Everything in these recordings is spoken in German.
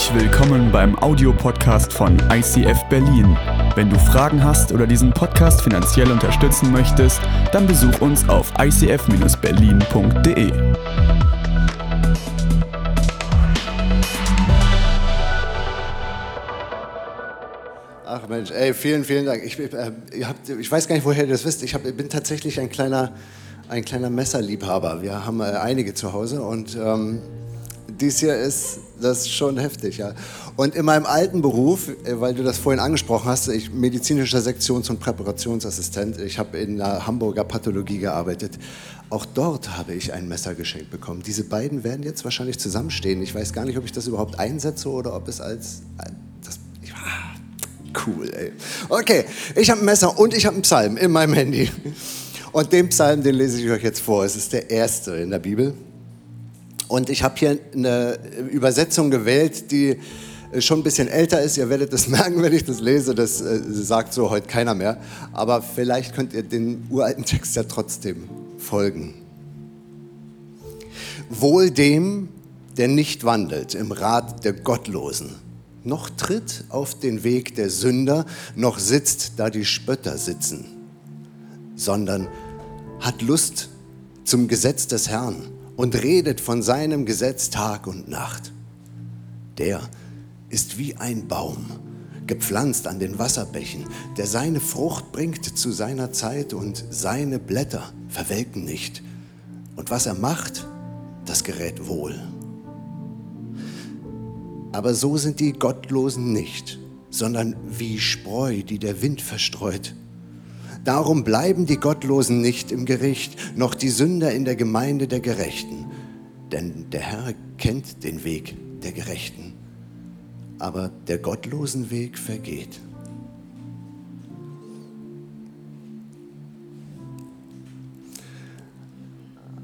Herzlich willkommen beim Audiopodcast von ICF Berlin. Wenn du Fragen hast oder diesen Podcast finanziell unterstützen möchtest, dann besuch uns auf icf-berlin.de. Ach Mensch, ey, vielen, vielen Dank. Ich, äh, habt, ich weiß gar nicht, woher ihr das wisst. Ich hab, bin tatsächlich ein kleiner, ein kleiner Messerliebhaber. Wir haben äh, einige zu Hause und ähm, dies hier ist das ist schon heftig, ja. Und in meinem alten Beruf, äh, weil du das vorhin angesprochen hast, ich medizinischer Sektions- und Präparationsassistent, ich habe in der Hamburger Pathologie gearbeitet. Auch dort habe ich ein Messer geschenkt bekommen. Diese beiden werden jetzt wahrscheinlich zusammenstehen. Ich weiß gar nicht, ob ich das überhaupt einsetze oder ob es als das, ah, cool, ey. Okay, ich habe ein Messer und ich habe einen Psalm in meinem Handy. Und den Psalm, den lese ich euch jetzt vor. Es ist der erste in der Bibel. Und ich habe hier eine Übersetzung gewählt, die schon ein bisschen älter ist. Ihr werdet das merken, wenn ich das lese. Das äh, sagt so heute keiner mehr. Aber vielleicht könnt ihr den uralten Text ja trotzdem folgen. Wohl dem, der nicht wandelt im Rat der Gottlosen, noch tritt auf den Weg der Sünder, noch sitzt, da die Spötter sitzen, sondern hat Lust zum Gesetz des Herrn und redet von seinem Gesetz Tag und Nacht. Der ist wie ein Baum, gepflanzt an den Wasserbächen, der seine Frucht bringt zu seiner Zeit und seine Blätter verwelken nicht. Und was er macht, das gerät wohl. Aber so sind die Gottlosen nicht, sondern wie Spreu, die der Wind verstreut. Darum bleiben die Gottlosen nicht im Gericht, noch die Sünder in der Gemeinde der Gerechten. Denn der Herr kennt den Weg der Gerechten, aber der gottlosen Weg vergeht.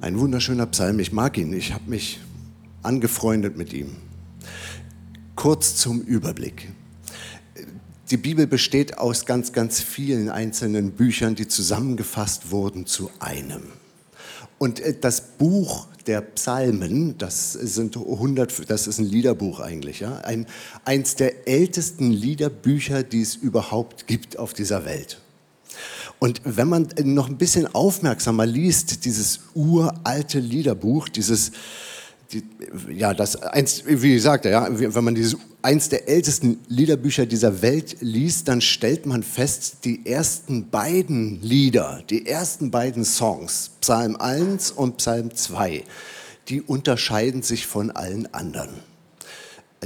Ein wunderschöner Psalm, ich mag ihn, ich habe mich angefreundet mit ihm. Kurz zum Überblick. Die Bibel besteht aus ganz, ganz vielen einzelnen Büchern, die zusammengefasst wurden zu einem. Und äh, das Buch der Psalmen, das sind 100, das ist ein Liederbuch eigentlich, ja, ein, eins der ältesten Liederbücher, die es überhaupt gibt auf dieser Welt. Und wenn man noch ein bisschen aufmerksamer liest, dieses uralte Liederbuch, dieses die, ja, das eins, wie gesagt, ja, wenn man dieses eins der ältesten Liederbücher dieser Welt liest, dann stellt man fest, die ersten beiden Lieder, die ersten beiden Songs, Psalm 1 und Psalm 2, die unterscheiden sich von allen anderen.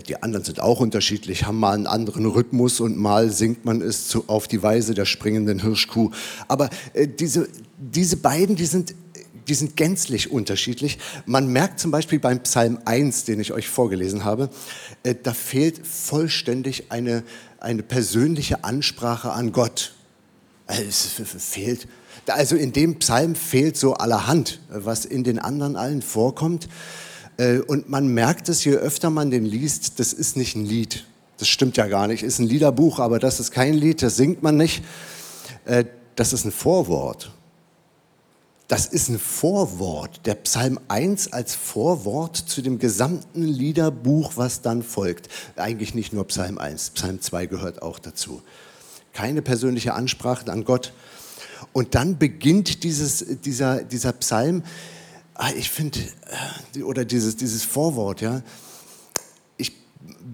Die anderen sind auch unterschiedlich, haben mal einen anderen Rhythmus und mal singt man es zu, auf die Weise der springenden Hirschkuh. Aber äh, diese, diese beiden, die sind die sind gänzlich unterschiedlich. Man merkt zum Beispiel beim Psalm 1, den ich euch vorgelesen habe, äh, da fehlt vollständig eine, eine persönliche Ansprache an Gott. Also es fehlt. Also in dem Psalm fehlt so allerhand, was in den anderen allen vorkommt. Äh, und man merkt es, je öfter man den liest, das ist nicht ein Lied. Das stimmt ja gar nicht. Ist ein Liederbuch, aber das ist kein Lied, das singt man nicht. Äh, das ist ein Vorwort. Das ist ein Vorwort, der Psalm 1 als Vorwort zu dem gesamten Liederbuch, was dann folgt. Eigentlich nicht nur Psalm 1, Psalm 2 gehört auch dazu. Keine persönliche Ansprache an Gott. Und dann beginnt dieses, dieser, dieser Psalm, ah, ich finde, äh, oder dieses, dieses Vorwort, ja,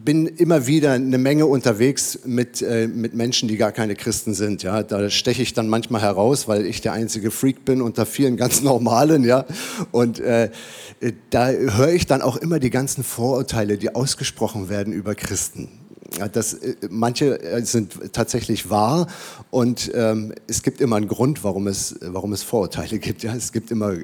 bin immer wieder eine Menge unterwegs mit, äh, mit Menschen, die gar keine Christen sind. Ja? Da steche ich dann manchmal heraus, weil ich der einzige Freak bin unter vielen ganz normalen. Ja? Und äh, da höre ich dann auch immer die ganzen Vorurteile, die ausgesprochen werden über Christen. Das, äh, manche äh, sind tatsächlich wahr und ähm, es gibt immer einen Grund, warum es, warum es Vorurteile gibt. Ja, es gibt immer,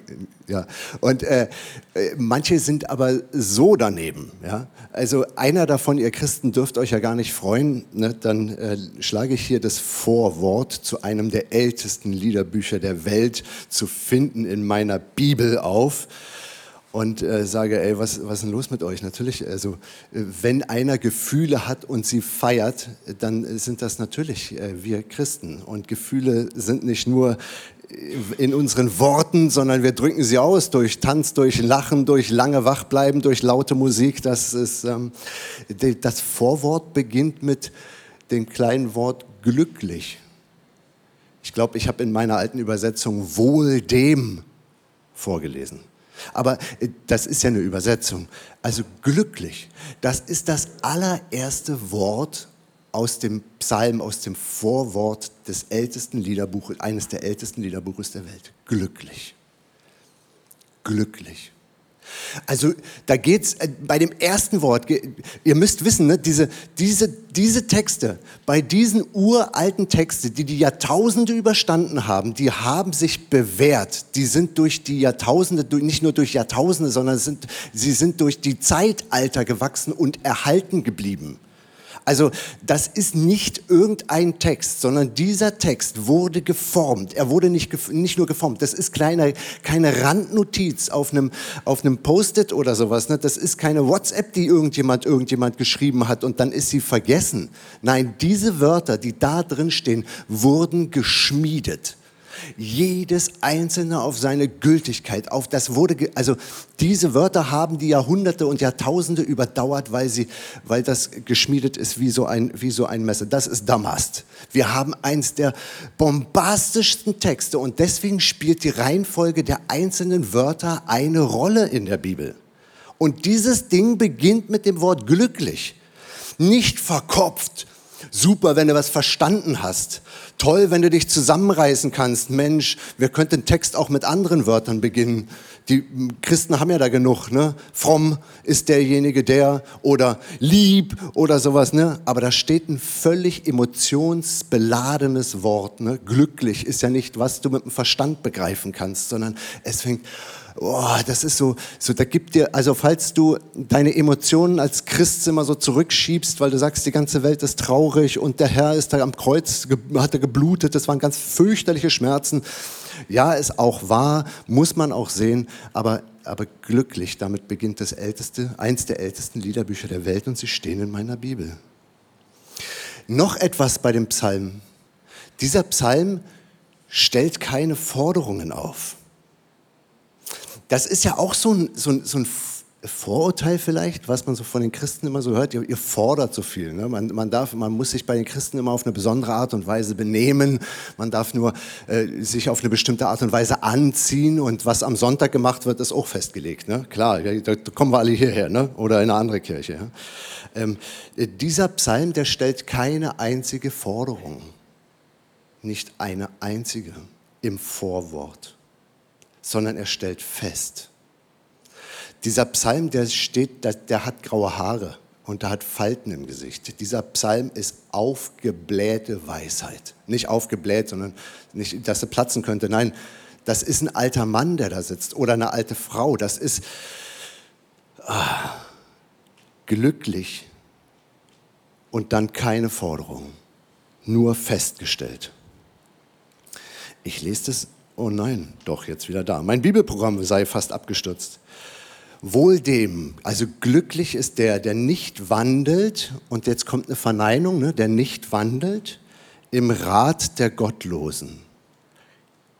ja. Und äh, äh, manche sind aber so daneben. Ja. Also einer davon, ihr Christen, dürft euch ja gar nicht freuen. Ne? Dann äh, schlage ich hier das Vorwort zu einem der ältesten Liederbücher der Welt zu finden in meiner Bibel auf. Und äh, sage, ey, was, was ist denn los mit euch? Natürlich, also äh, wenn einer Gefühle hat und sie feiert, dann sind das natürlich äh, wir Christen. Und Gefühle sind nicht nur in unseren Worten, sondern wir drücken sie aus durch Tanz, durch Lachen, durch lange Wachbleiben, durch laute Musik. Das, ist, ähm, das Vorwort beginnt mit dem kleinen Wort glücklich. Ich glaube, ich habe in meiner alten Übersetzung wohl dem vorgelesen. Aber äh, das ist ja eine Übersetzung. Also glücklich, das ist das allererste Wort aus dem Psalm, aus dem Vorwort des ältesten Liederbuches, eines der ältesten Liederbuches der Welt. Glücklich. Glücklich. Also da geht es äh, bei dem ersten Wort, ihr müsst wissen, ne, diese, diese, diese Texte, bei diesen uralten Texten, die die Jahrtausende überstanden haben, die haben sich bewährt. Die sind durch die Jahrtausende, nicht nur durch Jahrtausende, sondern sind, sie sind durch die Zeitalter gewachsen und erhalten geblieben. Also das ist nicht irgendein Text, sondern dieser Text wurde geformt. Er wurde nicht, nicht nur geformt, das ist kleine, keine Randnotiz auf einem, auf einem Post-it oder sowas. Ne? Das ist keine WhatsApp, die irgendjemand, irgendjemand geschrieben hat und dann ist sie vergessen. Nein, diese Wörter, die da drin stehen, wurden geschmiedet jedes einzelne auf seine Gültigkeit, auf das wurde, also diese Wörter haben die Jahrhunderte und Jahrtausende überdauert, weil sie, weil das geschmiedet ist wie so ein, wie so ein Messer. Das ist Damast. Wir haben eins der bombastischsten Texte und deswegen spielt die Reihenfolge der einzelnen Wörter eine Rolle in der Bibel. Und dieses Ding beginnt mit dem Wort glücklich, nicht verkopft, Super, wenn du was verstanden hast. Toll, wenn du dich zusammenreißen kannst. Mensch, wir könnten den Text auch mit anderen Wörtern beginnen. Die Christen haben ja da genug, ne? Fromm ist derjenige, der oder lieb oder sowas, ne? Aber da steht ein völlig emotionsbeladenes Wort, ne? Glücklich ist ja nicht, was du mit dem Verstand begreifen kannst, sondern es fängt oh, das ist so, so, da gibt dir, also falls du deine Emotionen als Christ immer so zurückschiebst, weil du sagst, die ganze Welt ist traurig und der Herr ist da am Kreuz, hat er geblutet, das waren ganz fürchterliche Schmerzen. Ja, ist auch wahr, muss man auch sehen, aber, aber glücklich, damit beginnt das älteste, eins der ältesten Liederbücher der Welt und sie stehen in meiner Bibel. Noch etwas bei dem Psalm. Dieser Psalm stellt keine Forderungen auf das ist ja auch so ein, so ein, so ein Vorurteil vielleicht, was man so von den Christen immer so hört, ihr, ihr fordert so viel. Ne? Man, man, darf, man muss sich bei den Christen immer auf eine besondere Art und Weise benehmen. Man darf nur äh, sich auf eine bestimmte Art und Weise anziehen und was am Sonntag gemacht wird, ist auch festgelegt. Ne? Klar, da, kommen wir alle hierher ne? oder in eine andere Kirche. Ja? Ähm, dieser Psalm, der stellt keine einzige Forderung, nicht eine einzige im Vorwort sondern er stellt fest. Dieser Psalm, der steht, der, hat graue Haare und der hat Falten im Gesicht. Dieser Psalm ist aufgeblähte Weisheit. Nicht aufgebläht, sondern nicht, dass er platzen könnte. Nein, das ist ein alter Mann, der da sitzt oder eine alte Frau. Das ist ah, glücklich und dann keine Forderung, nur festgestellt. Ich lese das Oh nein, doch jetzt wieder da. Mein Bibelprogramm sei fast abgestürzt. Wohl dem, also glücklich ist der, der nicht wandelt, und jetzt kommt eine Verneinung, ne, der nicht wandelt im Rat der Gottlosen.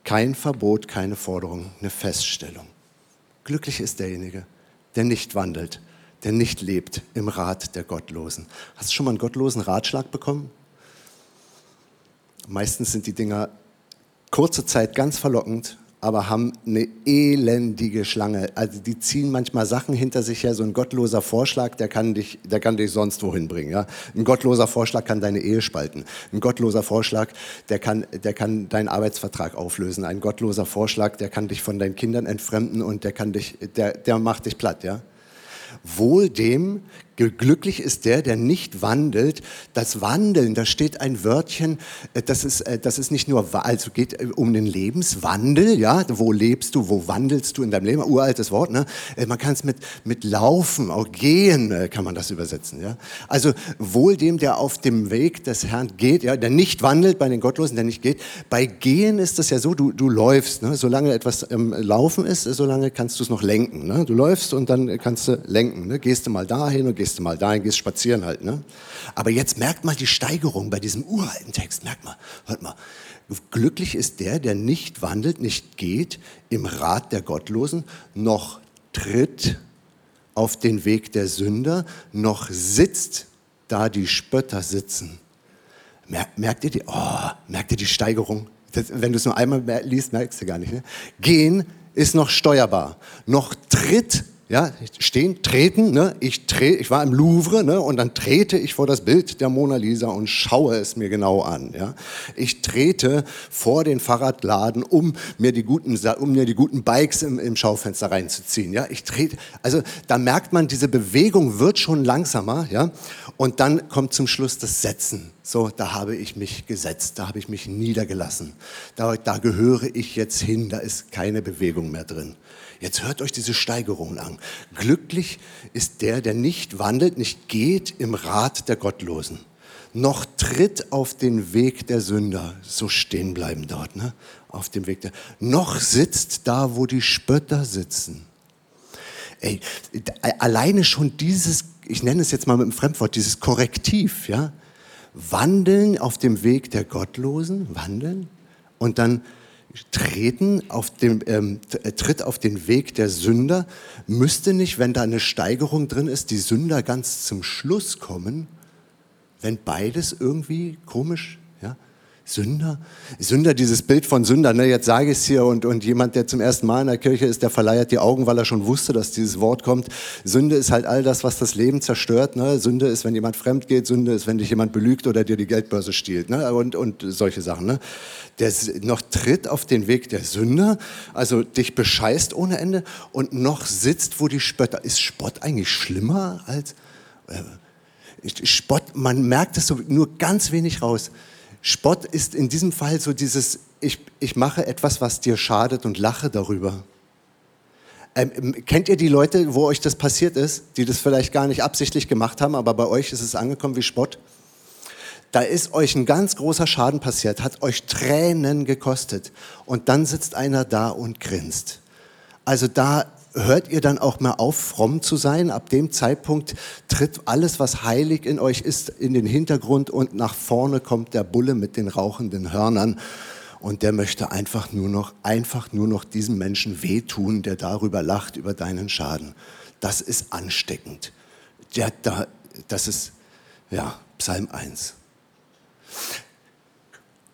Kein Verbot, keine Forderung, eine Feststellung. Glücklich ist derjenige, der nicht wandelt, der nicht lebt im Rat der Gottlosen. Hast du schon mal einen gottlosen Ratschlag bekommen? Meistens sind die Dinger kurze Zeit ganz verlockend, aber haben eine elendige Schlange. Also die ziehen manchmal Sachen hinter sich her. So ein gottloser Vorschlag, der kann dich, der kann dich sonst wohin bringen. Ja? Ein gottloser Vorschlag kann deine Ehe spalten. Ein gottloser Vorschlag, der kann, der kann deinen Arbeitsvertrag auflösen. Ein gottloser Vorschlag, der kann dich von deinen Kindern entfremden und der kann dich, der, der macht dich platt. Ja? Wohl dem Glücklich ist der, der nicht wandelt. Das Wandeln, da steht ein Wörtchen, äh, das ist, äh, das ist nicht nur, also geht äh, um den Lebenswandel, ja, wo lebst du, wo wandelst du in deinem Leben, uraltes Wort, ne? Man kann es mit, mit Laufen, auch Gehen kann man das übersetzen, ja. Also wohl dem, der auf dem Weg des Herrn geht, ja, der nicht wandelt bei den Gottlosen, der nicht geht. Bei Gehen ist es ja so, du, du läufst, ne? solange etwas ähm, Laufen ist, solange kannst du es noch lenken, ne? Du läufst und dann kannst du lenken, ne? Gehst du mal dahin und gehst du mal dahin, gehst spazieren halt. Ne? Aber jetzt merkt mal die Steigerung bei diesem uralten Text. Merkt mal, hört mal. Glücklich ist der, der nicht wandelt, nicht geht im Rat der Gottlosen, noch tritt auf den Weg der Sünder, noch sitzt, da die Spötter sitzen. Merkt ihr die, oh, merkt ihr die Steigerung? Das, wenn du es nur einmal liest, merkst du gar nicht. Ne? Gehen ist noch steuerbar. Noch tritt ja, stehen, treten, ne? ich, tre ich war im Louvre ne? und dann trete ich vor das Bild der Mona Lisa und schaue es mir genau an. Ja? Ich trete vor den Fahrradladen, um mir die guten, um mir die guten Bikes im, im Schaufenster reinzuziehen. Ja? Ich trete, also da merkt man, diese Bewegung wird schon langsamer ja? und dann kommt zum Schluss das Setzen. So, da habe ich mich gesetzt, da habe ich mich niedergelassen. Da, da gehöre ich jetzt hin, da ist keine Bewegung mehr drin. Jetzt hört euch diese Steigerungen an. Glücklich ist der, der nicht wandelt, nicht geht im Rat der Gottlosen, noch tritt auf den Weg der Sünder, so stehen bleiben dort, ne? auf dem Weg der, noch sitzt da, wo die Spötter sitzen. Ey, alleine schon dieses, ich nenne es jetzt mal mit einem Fremdwort, dieses Korrektiv, ja? Wandeln auf dem Weg der Gottlosen, wandeln und dann treten auf dem, ähm, äh, tritt auf den Weg der Sünder, müsste nicht, wenn da eine Steigerung drin ist, die Sünder ganz zum Schluss kommen, wenn beides irgendwie komisch Sünder? Sünder, dieses Bild von Sünder, ne, jetzt sage ich es hier und, und jemand, der zum ersten Mal in der Kirche ist, der verleiert die Augen, weil er schon wusste, dass dieses Wort kommt. Sünde ist halt all das, was das Leben zerstört. Ne? Sünde ist, wenn jemand fremd geht, Sünde ist, wenn dich jemand belügt oder dir die Geldbörse stiehlt ne? und, und solche Sachen. Ne? Der noch tritt auf den Weg der Sünder, also dich bescheißt ohne Ende und noch sitzt, wo die Spötter. Ist Spott eigentlich schlimmer als... Äh, Spott, man merkt es so nur ganz wenig raus. Spott ist in diesem Fall so dieses, ich, ich mache etwas, was dir schadet und lache darüber. Ähm, kennt ihr die Leute, wo euch das passiert ist, die das vielleicht gar nicht absichtlich gemacht haben, aber bei euch ist es angekommen wie Spott? Da ist euch ein ganz großer Schaden passiert, hat euch Tränen gekostet und dann sitzt einer da und grinst. Also da hört ihr dann auch mal auf, fromm zu sein. Ab dem Zeitpunkt tritt alles, was heilig in euch ist, in den Hintergrund und nach vorne kommt der Bulle mit den rauchenden Hörnern. Und der möchte einfach nur noch, einfach nur noch diesem Menschen wehtun, der darüber lacht, über deinen Schaden. Das ist ansteckend. Ja, da, das ist, ja, Psalm 1.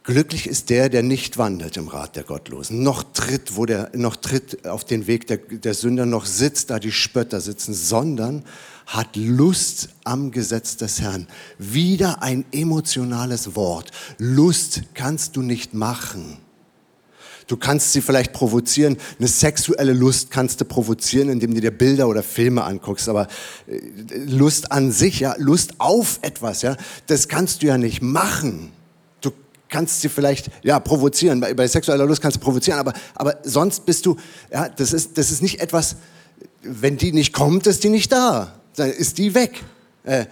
Glücklich ist der, der nicht wandelt im Rat der Gottlosen, noch tritt, wo der, noch tritt auf den Weg der, der Sünder, noch sitzt, da die Spötter sitzen, sondern hat Lust am Gesetz des Herrn. Wieder ein emotionales Wort. Lust kannst du nicht machen. Du kannst sie vielleicht provozieren. Eine sexuelle Lust kannst du provozieren, indem du dir Bilder oder Filme anguckst. Aber äh, Lust an sich, ja, Lust auf etwas, ja, das kannst du ja nicht machen kannst sie vielleicht ja provozieren. Bei, bei, sexueller Lust kannst du provozieren, aber, aber sonst bist du, ja, das ist, das ist nicht etwas, wenn die nicht kommt, ist die nicht da. Dann ist die weg. Äh,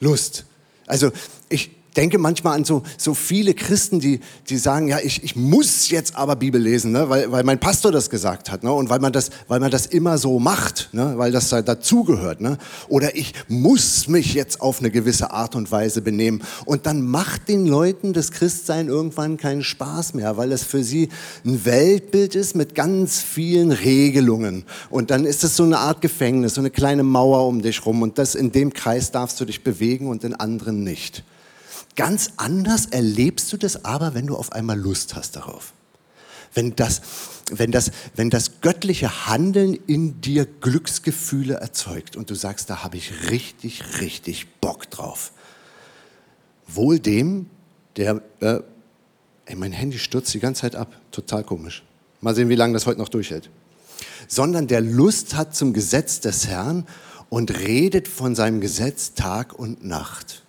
Lust. Also ich, denke manchmal an so, so viele Christen, die, die sagen, ja, ich, ich muss jetzt aber Bibel lesen, ne, weil, weil mein Pastor das gesagt hat ne, und weil man, das, weil man das immer so macht, ne, weil das dazugehört. Ne, oder ich muss mich jetzt auf eine gewisse Art und Weise benehmen. Und dann macht den Leuten das Christsein irgendwann keinen Spaß mehr, weil es für sie ein Weltbild ist mit ganz vielen Regelungen. Und dann ist es so eine Art Gefängnis, so eine kleine Mauer um dich rum. Und das in dem Kreis darfst du dich bewegen und in anderen nicht. Ganz anders erlebst du das aber, wenn du auf einmal Lust hast darauf. Wenn das, wenn das, wenn das göttliche Handeln in dir Glücksgefühle erzeugt und du sagst, da habe ich richtig, richtig Bock drauf. Wohl dem, der, äh, ey, mein Handy stürzt die ganze Zeit ab, total komisch. Mal sehen, wie lange das heute noch durchhält. Sondern der Lust hat zum Gesetz des Herrn und redet von seinem Gesetz Tag und Nacht.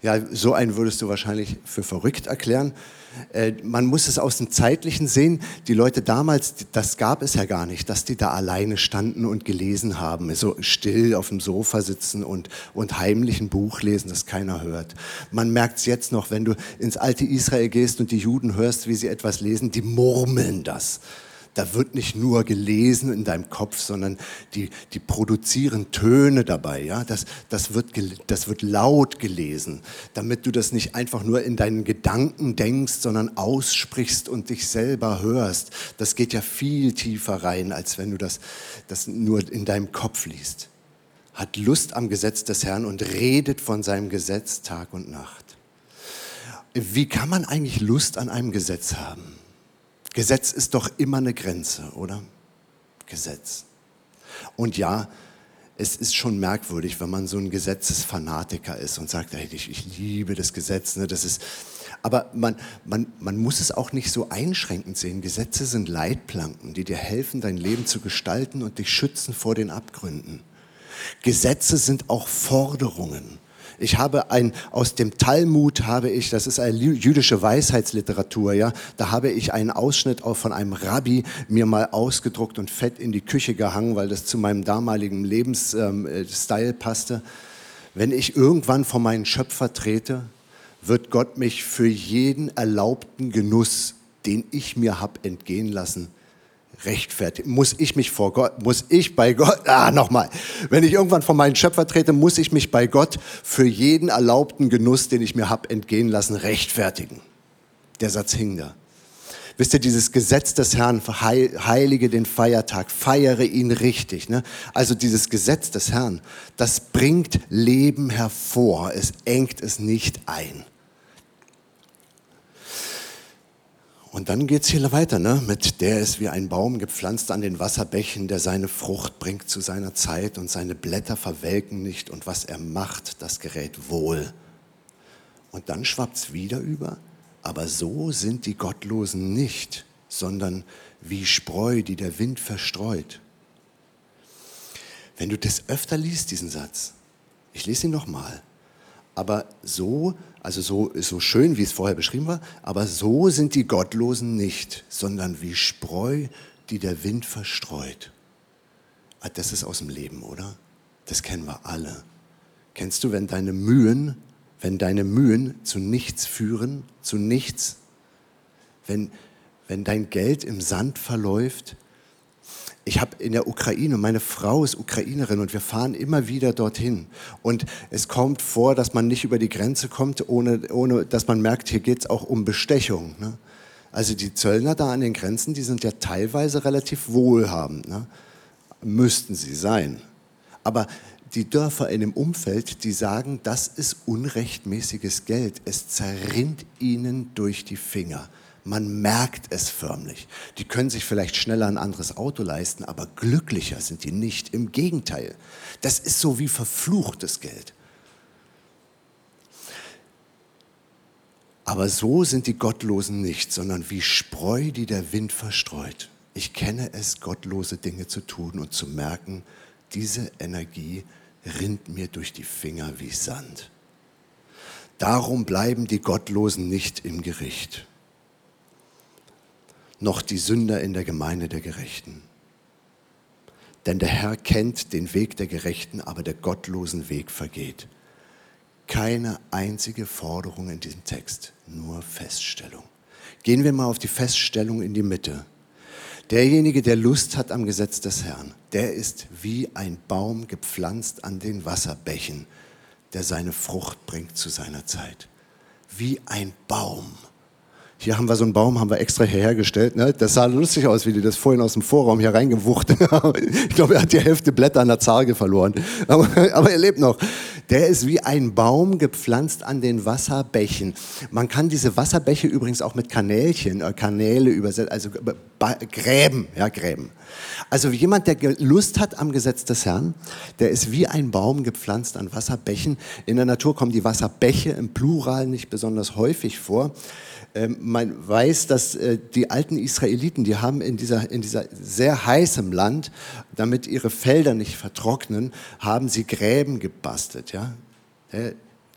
Ja, so einen würdest du wahrscheinlich für verrückt erklären. Äh, man muss es aus dem Zeitlichen sehen. Die Leute damals, das gab es ja gar nicht, dass die da alleine standen und gelesen haben, so still auf dem Sofa sitzen und, und heimlich ein Buch lesen, das keiner hört. Man merkt es jetzt noch, wenn du ins alte Israel gehst und die Juden hörst, wie sie etwas lesen, die murmeln das da wird nicht nur gelesen in deinem Kopf, sondern die, die produzieren Töne dabei. Ja? Das, das, wird, das wird laut gelesen, damit du das nicht einfach nur in deinen Gedanken denkst, sondern aussprichst und dich selber hörst. Das geht ja viel tiefer rein, als wenn du das, das nur in deinem Kopf liest. Hat Lust am Gesetz des Herrn und redet von seinem Gesetz Tag und Nacht. Wie kann man eigentlich Lust an einem Gesetz haben? Gesetz ist doch immer eine Grenze, oder? Gesetz. Und ja, es ist schon merkwürdig, wenn man so ein Gesetzesfanatiker ist und sagt, hey, ich, ich liebe das Gesetz. Ne, das ist, aber man, man, man muss es auch nicht so einschränkend sehen. Gesetze sind Leitplanken, die dir helfen, dein Leben zu gestalten und dich schützen vor den Abgründen. Gesetze sind auch Forderungen. Ich habe ein, aus dem Talmud habe ich, das ist eine jüdische Weisheitsliteratur, ja, da habe ich einen Ausschnitt auch von einem Rabbi mir mal ausgedruckt und fett in die Küche gehangen, weil das zu meinem damaligen Lebensstil ähm, passte. Wenn ich irgendwann vor meinen Schöpfer trete, wird Gott mich für jeden erlaubten Genuss, den ich mir habe entgehen lassen, rechtfertigen? Muss ich mich vor Gott, muss ich bei Gott, ah, nochmal, wenn ich irgendwann vor meinen Schöpfer trete, muss ich mich bei Gott für jeden erlaubten Genuss, den ich mir habe entgehen lassen, rechtfertigen. Der Satz hing da. Wisst ihr, dieses Gesetz des Herrn, heilige den Feiertag, feiere ihn richtig. Ne? Also dieses Gesetz des Herrn, das bringt Leben hervor, es engt es nicht ein. Und dann geht es hier weiter, ne? mit der ist wie ein Baum gepflanzt an den Wasserbächen, der seine Frucht bringt zu seiner Zeit und seine Blätter verwelken nicht und was er macht, das gerät wohl. Und dann schwappt es wieder über, aber so sind die Gottlosen nicht, sondern wie Spreu, die der Wind verstreut. Wenn du das öfter liest, diesen Satz, ich lese ihn nochmal, aber so, also so, so schön, wie es vorher beschrieben war, aber so sind die Gottlosen nicht, sondern wie Spreu, die der Wind verstreut. Ah, das ist aus dem Leben, oder? Das kennen wir alle. Kennst du, wenn deine Mühen, wenn deine Mühen zu nichts führen, zu nichts, wenn, wenn dein Geld im Sand verläuft, ich habe in der Ukraine, meine Frau ist Ukrainerin und wir fahren immer wieder dorthin. Und es kommt vor, dass man nicht über die Grenze kommt, ohne, ohne dass man merkt, hier geht es auch um Bestechung. Ne? Also die Zöllner da an den Grenzen, die sind ja teilweise relativ wohlhabend. Ne? Müssten sie sein. Aber die Dörfer in dem Umfeld, die sagen, das ist unrechtmäßiges Geld. Es zerrinnt ihnen durch die Finger. Man merkt es förmlich. Die können sich vielleicht schneller ein anderes Auto leisten, aber glücklicher sind die nicht. Im Gegenteil. Das ist so wie verfluchtes Geld. Aber so sind die Gottlosen nicht, sondern wie Spreu, die der Wind verstreut. Ich kenne es, gottlose Dinge zu tun und zu merken, diese Energie rinnt mir durch die Finger wie Sand. Darum bleiben die Gottlosen nicht im Gericht noch die Sünder in der Gemeinde der Gerechten. Denn der Herr kennt den Weg der Gerechten, aber der gottlosen Weg vergeht. Keine einzige Forderung in diesem Text, nur Feststellung. Gehen wir mal auf die Feststellung in die Mitte. Derjenige, der Lust hat am Gesetz des Herrn, der ist wie ein Baum gepflanzt an den Wasserbächen, der seine Frucht bringt zu seiner Zeit. Wie ein Baum. Hier haben wir so einen Baum, haben wir extra hierher gestellt. Ne? Das sah lustig aus, wie die das vorhin aus dem Vorraum hier reingewucht haben. ich glaube, er hat die Hälfte Blätter an der Zarge verloren. Aber, aber er lebt noch. Der ist wie ein Baum gepflanzt an den Wasserbächen. Man kann diese Wasserbäche übrigens auch mit Kanälchen, äh, Kanäle übersetzen, also Gräben, ja, Gräben. Also jemand, der Lust hat am Gesetz des Herrn, der ist wie ein Baum gepflanzt an Wasserbächen. In der Natur kommen die Wasserbäche im Plural nicht besonders häufig vor. Ähm, man weiß, dass äh, die alten Israeliten, die haben in dieser, in dieser sehr heißem Land, damit ihre Felder nicht vertrocknen, haben sie Gräben gebastelt. Ja?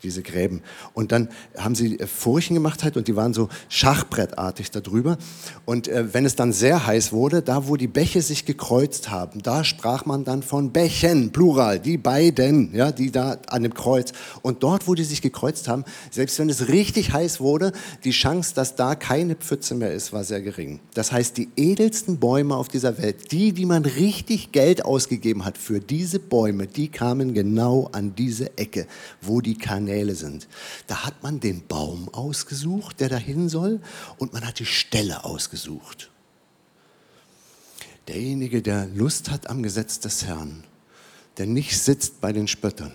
Diese Gräben. Und dann haben sie äh, Furchen gemacht halt und die waren so schachbrettartig darüber. Und äh, wenn es dann sehr heiß wurde, da wo die Bäche sich gekreuzt haben, da sprach man dann von Bächen, Plural, die beiden, ja, die da an dem Kreuz. Und dort, wo die sich gekreuzt haben, selbst wenn es richtig heiß wurde, die Chance, dass da keine Pfütze mehr ist, war sehr gering. Das heißt, die edelsten Bäume auf dieser Welt, die, die man richtig Geld ausgegeben hat für diese Bäume, die kamen genau an diese Ecke, wo die Kanäle Kanäle sind. Da hat man den Baum ausgesucht, der dahin soll, und man hat die Stelle ausgesucht. Derjenige, der Lust hat am Gesetz des Herrn, der nicht sitzt bei den Spöttern,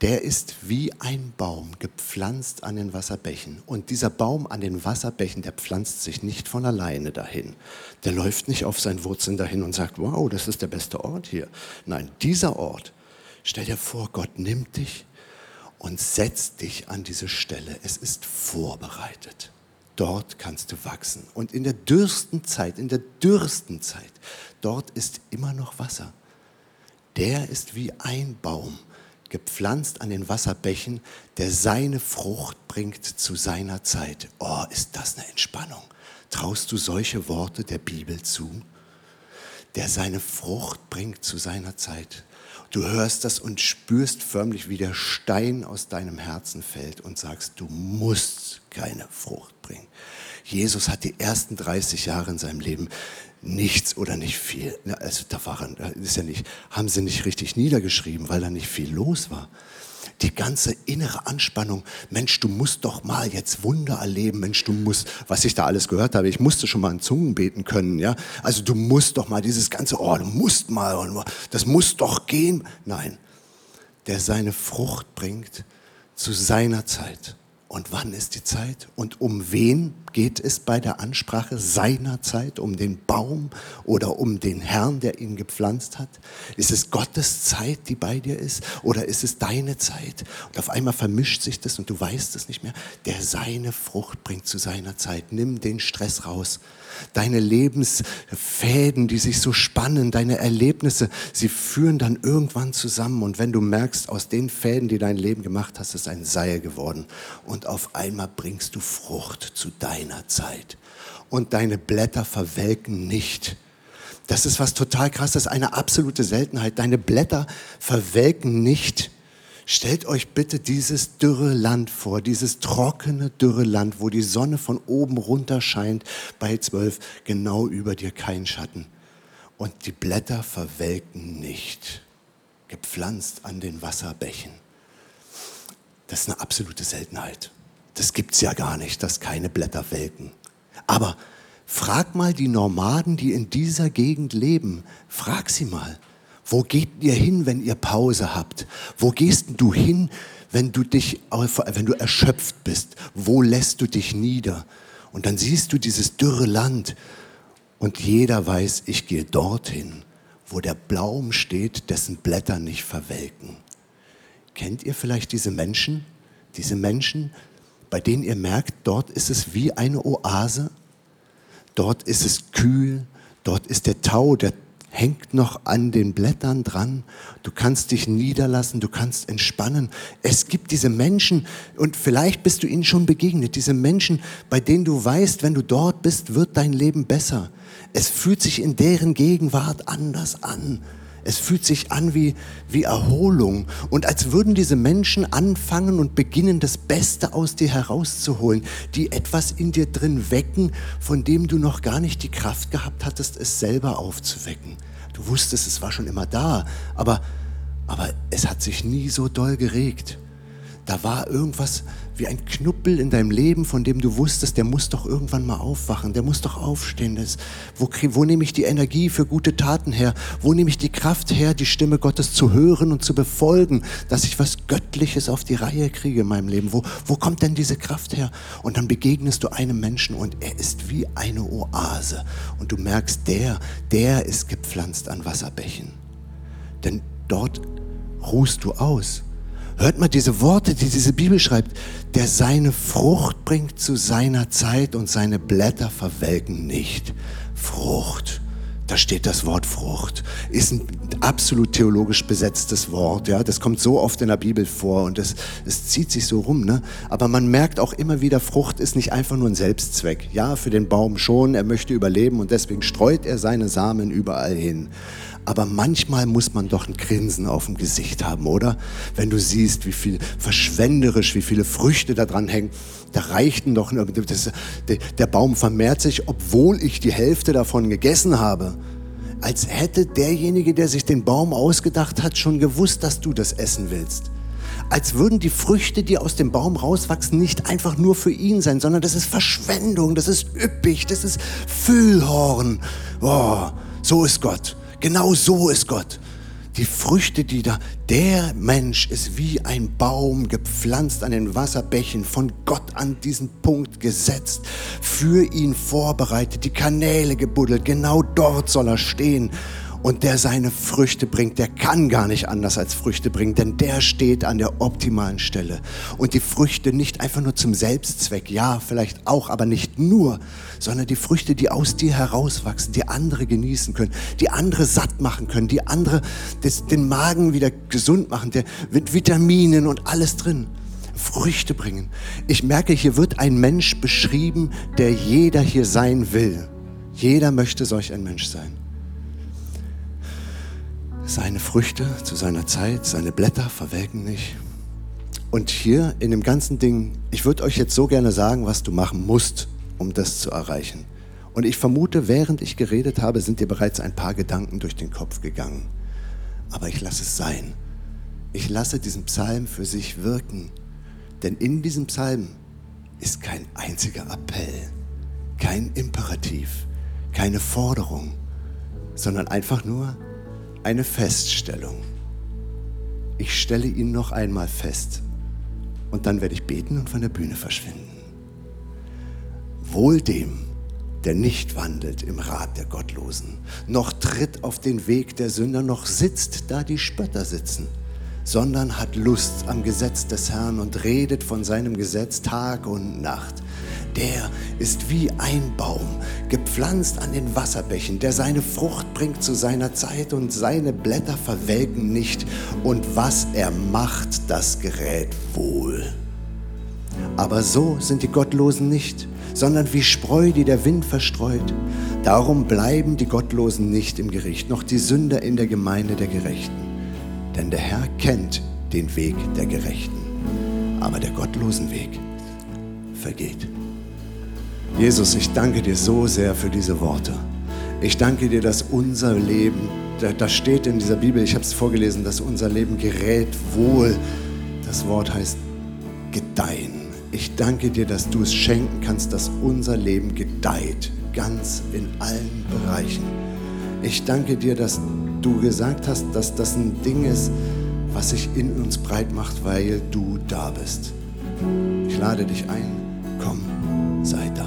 der ist wie ein Baum gepflanzt an den Wasserbächen. Und dieser Baum an den Wasserbächen, der pflanzt sich nicht von alleine dahin. Der läuft nicht auf seinen Wurzeln dahin und sagt, wow, das ist der beste Ort hier. Nein, dieser Ort, stell dir vor, Gott nimmt dich und setz dich an diese Stelle. Es ist vorbereitet. Dort kannst du wachsen. Und in der dürsten Zeit, in der dürsten Zeit, dort ist immer noch Wasser. Der ist wie ein Baum, gepflanzt an den Wasserbächen, der seine Frucht bringt zu seiner Zeit. Oh, ist das eine Entspannung. Traust du solche Worte der Bibel zu? Der seine Frucht bringt zu seiner Zeit. Du hörst das und spürst förmlich, wie der Stein aus deinem Herzen fällt und sagst, du musst keine Frucht bringen. Jesus hat die ersten 30 Jahre in seinem Leben nichts oder nicht viel. Also da waren, ist ja nicht, haben sie nicht richtig niedergeschrieben, weil da nicht viel los war die ganze innere Anspannung, Mensch, du musst doch mal jetzt Wunder erleben, Mensch, du musst, was ich da alles gehört habe, ich musste schon mal in Zungen beten können, ja, also du musst doch mal dieses ganze, oh, du musst mal, das muss doch gehen. Nein, der seine Frucht bringt zu seiner Zeit. Und wann ist die Zeit? Und um wen geht es bei der Ansprache seiner Zeit? Um den Baum oder um den Herrn, der ihn gepflanzt hat? Ist es Gottes Zeit, die bei dir ist? Oder ist es deine Zeit? Und auf einmal vermischt sich das und du weißt es nicht mehr. Der seine Frucht bringt zu seiner Zeit. Nimm den Stress raus deine Lebensfäden, die sich so spannen, deine Erlebnisse, sie führen dann irgendwann zusammen. Und wenn du merkst, aus den Fäden, die dein Leben gemacht hast, ist ein Seil geworden. Und auf einmal bringst du Frucht zu deiner Zeit. Und deine Blätter verwelken nicht. Das ist was total krasses, eine absolute Seltenheit. Deine Blätter verwelken nicht. Stellt euch bitte dieses dürre Land vor, dieses trockene, dürre Land, wo die Sonne von oben runter scheint, bei zwölf, genau über dir kein Schatten. Und die Blätter verwelken nicht, gepflanzt an den Wasserbächen. Das ist eine absolute Seltenheit. Das gibt es ja gar nicht, dass keine Blätter welken. Aber frag mal die Nomaden, die in dieser Gegend leben, frag sie mal. Wo geht ihr hin, wenn ihr Pause habt? Wo gehst du hin, wenn du dich, wenn du erschöpft bist? Wo lässt du dich nieder? Und dann siehst du dieses dürre Land und jeder weiß, ich gehe dorthin, wo der Baum steht, dessen Blätter nicht verwelken. Kennt ihr vielleicht diese Menschen? Diese Menschen, bei denen ihr merkt, dort ist es wie eine Oase. Dort ist es kühl, dort ist der Tau, der hängt noch an den Blättern dran. Du kannst dich niederlassen, du kannst entspannen. Es gibt diese Menschen, und vielleicht bist du ihnen schon begegnet, diese Menschen, bei denen du weißt, wenn du dort bist, wird dein Leben besser. Es fühlt sich in deren Gegenwart anders an. Es fühlt sich an wie, wie Erholung und als würden diese Menschen anfangen und beginnen, das Beste aus dir herauszuholen, die etwas in dir drin wecken, von dem du noch gar nicht die Kraft gehabt hattest, es selber aufzuwecken. Du wusstest, es war schon immer da, aber, aber es hat sich nie so doll geregt. da war irgendwas wie ein Knuppel in deinem Leben, von dem du wusstest, der muss doch irgendwann mal aufwachen, der muss doch aufstehen. Das, wo, wo nehme ich die Energie für gute Taten her? Wo nehme ich die Kraft her, die Stimme Gottes zu hören und zu befolgen, dass ich was Göttliches auf die Reihe kriege in meinem Leben? Wo, wo kommt denn diese Kraft her? Und dann begegnest du einem Menschen und er ist wie eine Oase. Und du merkst, der, der ist gepflanzt an Wasserbächen. Denn dort ruhst du aus Hört mal diese Worte, die diese Bibel schreibt. Der seine Frucht bringt zu seiner Zeit und seine Blätter verwelken nicht. Frucht. Da steht das Wort Frucht. Ist ein absolut theologisch besetztes Wort. Ja, das kommt so oft in der Bibel vor und es, es zieht sich so rum. Ne? Aber man merkt auch immer wieder, Frucht ist nicht einfach nur ein Selbstzweck. Ja, für den Baum schon. Er möchte überleben und deswegen streut er seine Samen überall hin. Aber manchmal muss man doch ein Grinsen auf dem Gesicht haben, oder? Wenn du siehst, wie viel verschwenderisch, wie viele Früchte da dran hängen, da reichten doch, das, der Baum vermehrt sich, obwohl ich die Hälfte davon gegessen habe. Als hätte derjenige, der sich den Baum ausgedacht hat, schon gewusst, dass du das essen willst als würden die Früchte, die aus dem Baum rauswachsen, nicht einfach nur für ihn sein, sondern das ist Verschwendung, das ist üppig, das ist Füllhorn. Oh, so ist Gott. Genau so ist Gott. Die Früchte, die da, der Mensch ist wie ein Baum gepflanzt an den Wasserbächen, von Gott an diesen Punkt gesetzt, für ihn vorbereitet, die Kanäle gebuddelt, genau dort soll er stehen und der seine Früchte bringt, der kann gar nicht anders als Früchte bringen, denn der steht an der optimalen Stelle. Und die Früchte nicht einfach nur zum Selbstzweck, ja, vielleicht auch, aber nicht nur, sondern die Früchte, die aus dir herauswachsen, die andere genießen können, die andere satt machen können, die andere das, den Magen wieder gesund machen, der mit Vitaminen und alles drin. Früchte bringen. Ich merke, hier wird ein Mensch beschrieben, der jeder hier sein will. Jeder möchte solch ein Mensch sein seine Früchte zu seiner Zeit, seine Blätter verwelken nicht. Und hier in dem ganzen Ding, ich würde euch jetzt so gerne sagen, was du machen musst, um das zu erreichen. Und ich vermute, während ich geredet habe, sind dir bereits ein paar Gedanken durch den Kopf gegangen. Aber ich lasse es sein. Ich lasse diesen Psalm für sich wirken. Denn in diesem Psalm ist kein einziger Appell, kein Imperativ, keine Forderung, sondern einfach nur eine Feststellung. Ich stelle ihn noch einmal fest und dann werde ich beten und von der Bühne verschwinden. Wohl dem, der nicht wandelt im Rat der Gottlosen, noch tritt auf den Weg der Sünder, noch sitzt, da die Spötter sitzen, sondern hat Lust am Gesetz des Herrn und redet von seinem Gesetz Tag und Nacht der ist wie ein Baum, gepflanzt an den Wasserbächen, der seine Frucht bringt zu seiner Zeit und seine Blätter verwelken nicht. Und was er macht, das gerät wohl. Aber so sind die Gottlosen nicht, sondern wie Spreu, die der Wind verstreut. Darum bleiben die Gottlosen nicht im Gericht, noch die Sünder in der Gemeinde der Gerechten. Denn der Herr kennt den Weg der Gerechten, aber der gottlosen Weg vergeht. Jesus, ich danke dir so sehr für diese Worte. Ich danke dir, dass unser Leben, da, steht in dieser Bibel, ich habe es vorgelesen, dass unser Leben gerät wohl. Das Wort heißt gedeihen. Ich danke dir, dass du es schenken kannst, dass unser Leben gedeiht, ganz in allen Bereichen. Ich danke dir, dass du gesagt hast, dass das ein Ding ist, was sich in uns breit macht, weil du da bist. Ich lade dich ein, komm, sei da.